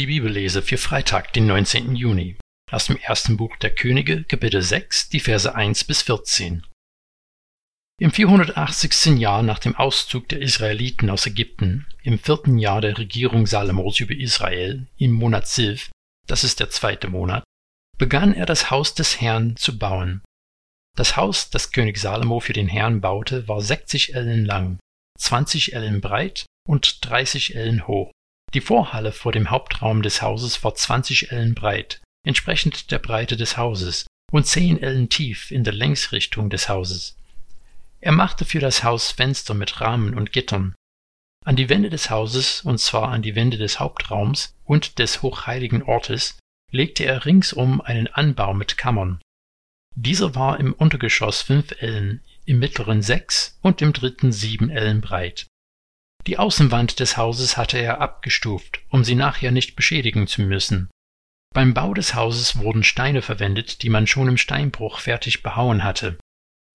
die Bibellese für Freitag, den 19. Juni. Aus dem ersten Buch der Könige, Kapitel 6, die Verse 1 bis 14. Im 480. Jahr nach dem Auszug der Israeliten aus Ägypten, im vierten Jahr der Regierung Salomos über Israel, im Monat Silf, das ist der zweite Monat, begann er das Haus des Herrn zu bauen. Das Haus, das König Salomo für den Herrn baute, war 60 Ellen lang, 20 Ellen breit und 30 Ellen hoch. Die Vorhalle vor dem Hauptraum des Hauses war 20 Ellen breit, entsprechend der Breite des Hauses, und 10 Ellen tief in der Längsrichtung des Hauses. Er machte für das Haus Fenster mit Rahmen und Gittern. An die Wände des Hauses, und zwar an die Wände des Hauptraums und des hochheiligen Ortes, legte er ringsum einen Anbau mit Kammern. Dieser war im Untergeschoss fünf Ellen, im mittleren sechs und im dritten sieben Ellen breit. Die Außenwand des Hauses hatte er abgestuft, um sie nachher nicht beschädigen zu müssen. Beim Bau des Hauses wurden Steine verwendet, die man schon im Steinbruch fertig behauen hatte.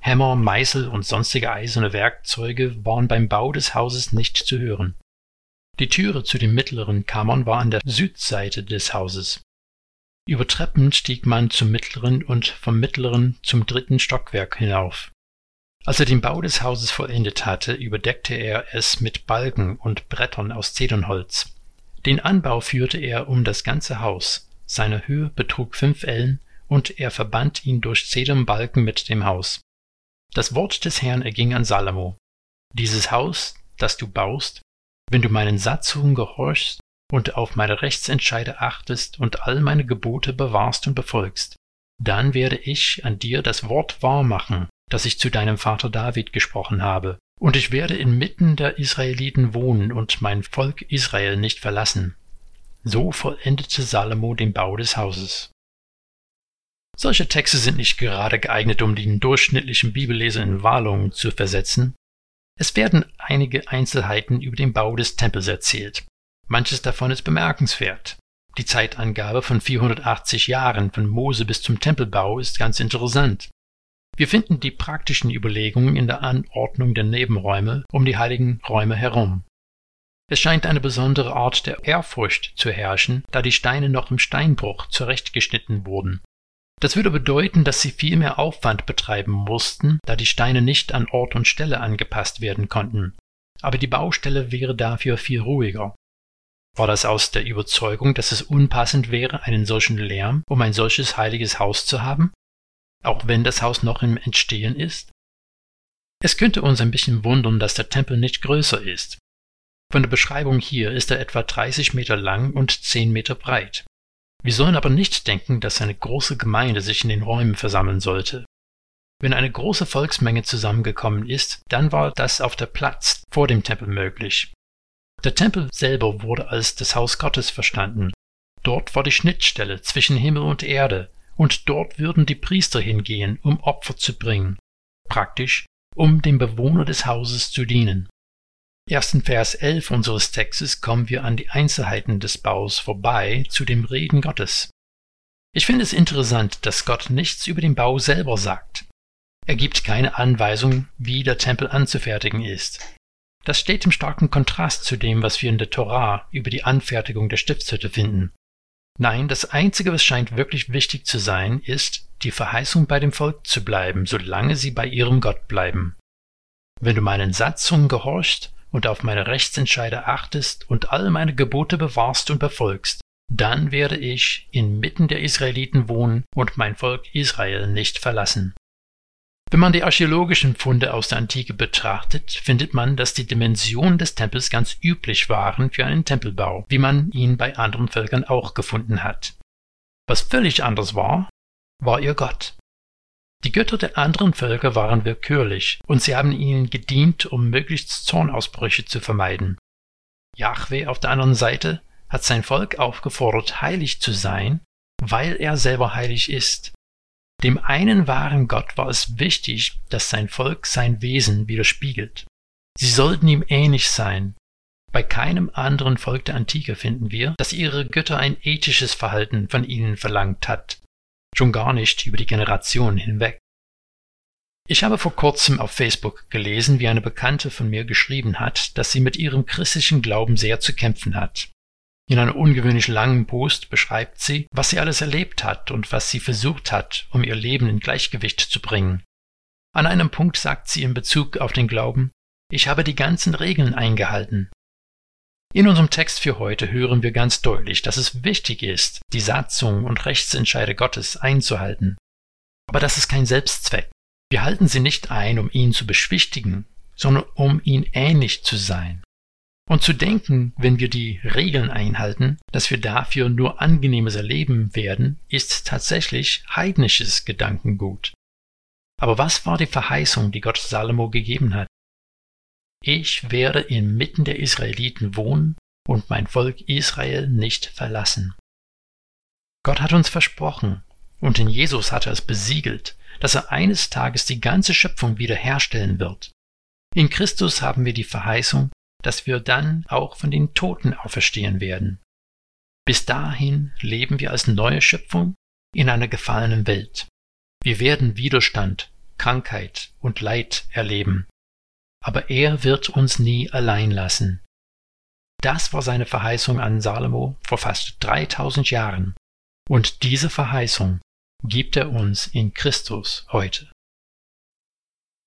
Hämmer, Meißel und sonstige eiserne Werkzeuge waren beim Bau des Hauses nicht zu hören. Die Türe zu den mittleren Kammern war an der Südseite des Hauses. Über Treppen stieg man zum mittleren und vom mittleren zum dritten Stockwerk hinauf. Als er den Bau des Hauses vollendet hatte, überdeckte er es mit Balken und Brettern aus Zedernholz. Den Anbau führte er um das ganze Haus. Seine Höhe betrug fünf Ellen und er verband ihn durch Zedernbalken mit dem Haus. Das Wort des Herrn erging an Salomo. Dieses Haus, das du baust, wenn du meinen Satzungen gehorchst und auf meine Rechtsentscheide achtest und all meine Gebote bewahrst und befolgst, dann werde ich an dir das Wort wahr machen, das ich zu deinem Vater David gesprochen habe, und ich werde inmitten der Israeliten wohnen und mein Volk Israel nicht verlassen. So vollendete Salomo den Bau des Hauses. Solche Texte sind nicht gerade geeignet, um den durchschnittlichen Bibelleser in Wallungen zu versetzen. Es werden einige Einzelheiten über den Bau des Tempels erzählt. Manches davon ist bemerkenswert. Die Zeitangabe von 480 Jahren von Mose bis zum Tempelbau ist ganz interessant. Wir finden die praktischen Überlegungen in der Anordnung der Nebenräume um die heiligen Räume herum. Es scheint eine besondere Art der Ehrfurcht zu herrschen, da die Steine noch im Steinbruch zurechtgeschnitten wurden. Das würde bedeuten, dass sie viel mehr Aufwand betreiben mussten, da die Steine nicht an Ort und Stelle angepasst werden konnten. Aber die Baustelle wäre dafür viel ruhiger. War das aus der Überzeugung, dass es unpassend wäre, einen solchen Lärm um ein solches heiliges Haus zu haben? Auch wenn das Haus noch im Entstehen ist? Es könnte uns ein bisschen wundern, dass der Tempel nicht größer ist. Von der Beschreibung hier ist er etwa 30 Meter lang und 10 Meter breit. Wir sollen aber nicht denken, dass eine große Gemeinde sich in den Räumen versammeln sollte. Wenn eine große Volksmenge zusammengekommen ist, dann war das auf der Platz vor dem Tempel möglich. Der Tempel selber wurde als das Haus Gottes verstanden. Dort war die Schnittstelle zwischen Himmel und Erde, und dort würden die Priester hingehen, um Opfer zu bringen, praktisch, um dem Bewohner des Hauses zu dienen. Erst in Vers 11 unseres Textes kommen wir an die Einzelheiten des Baus vorbei zu dem Reden Gottes. Ich finde es interessant, dass Gott nichts über den Bau selber sagt. Er gibt keine Anweisung, wie der Tempel anzufertigen ist. Das steht im starken Kontrast zu dem, was wir in der Torah über die Anfertigung der Stiftshütte finden. Nein, das Einzige, was scheint wirklich wichtig zu sein, ist, die Verheißung bei dem Volk zu bleiben, solange sie bei ihrem Gott bleiben. Wenn du meinen Satzungen gehorchst, und auf meine Rechtsentscheide achtest und all meine Gebote bewahrst und befolgst, dann werde ich inmitten der Israeliten wohnen und mein Volk Israel nicht verlassen. Wenn man die archäologischen Funde aus der Antike betrachtet, findet man, dass die Dimensionen des Tempels ganz üblich waren für einen Tempelbau, wie man ihn bei anderen Völkern auch gefunden hat. Was völlig anders war, war ihr Gott. Die Götter der anderen Völker waren willkürlich, und sie haben ihnen gedient, um möglichst Zornausbrüche zu vermeiden. Jahwe auf der anderen Seite hat sein Volk aufgefordert, heilig zu sein, weil er selber heilig ist. Dem einen wahren Gott war es wichtig, dass sein Volk sein Wesen widerspiegelt. Sie sollten ihm ähnlich sein. Bei keinem anderen Volk der Antike finden wir, dass ihre Götter ein ethisches Verhalten von ihnen verlangt hat schon gar nicht über die Generationen hinweg. Ich habe vor kurzem auf Facebook gelesen, wie eine Bekannte von mir geschrieben hat, dass sie mit ihrem christlichen Glauben sehr zu kämpfen hat. In einem ungewöhnlich langen Post beschreibt sie, was sie alles erlebt hat und was sie versucht hat, um ihr Leben in Gleichgewicht zu bringen. An einem Punkt sagt sie in Bezug auf den Glauben, ich habe die ganzen Regeln eingehalten. In unserem Text für heute hören wir ganz deutlich, dass es wichtig ist, die Satzung und Rechtsentscheide Gottes einzuhalten. Aber das ist kein Selbstzweck. Wir halten sie nicht ein, um ihn zu beschwichtigen, sondern um ihn ähnlich zu sein. Und zu denken, wenn wir die Regeln einhalten, dass wir dafür nur angenehmes erleben werden, ist tatsächlich heidnisches Gedankengut. Aber was war die Verheißung, die Gott Salomo gegeben hat? Ich werde inmitten der Israeliten wohnen und mein Volk Israel nicht verlassen. Gott hat uns versprochen, und in Jesus hat er es besiegelt, dass er eines Tages die ganze Schöpfung wiederherstellen wird. In Christus haben wir die Verheißung, dass wir dann auch von den Toten auferstehen werden. Bis dahin leben wir als neue Schöpfung in einer gefallenen Welt. Wir werden Widerstand, Krankheit und Leid erleben. Aber er wird uns nie allein lassen. Das war seine Verheißung an Salomo vor fast 3000 Jahren. Und diese Verheißung gibt er uns in Christus heute.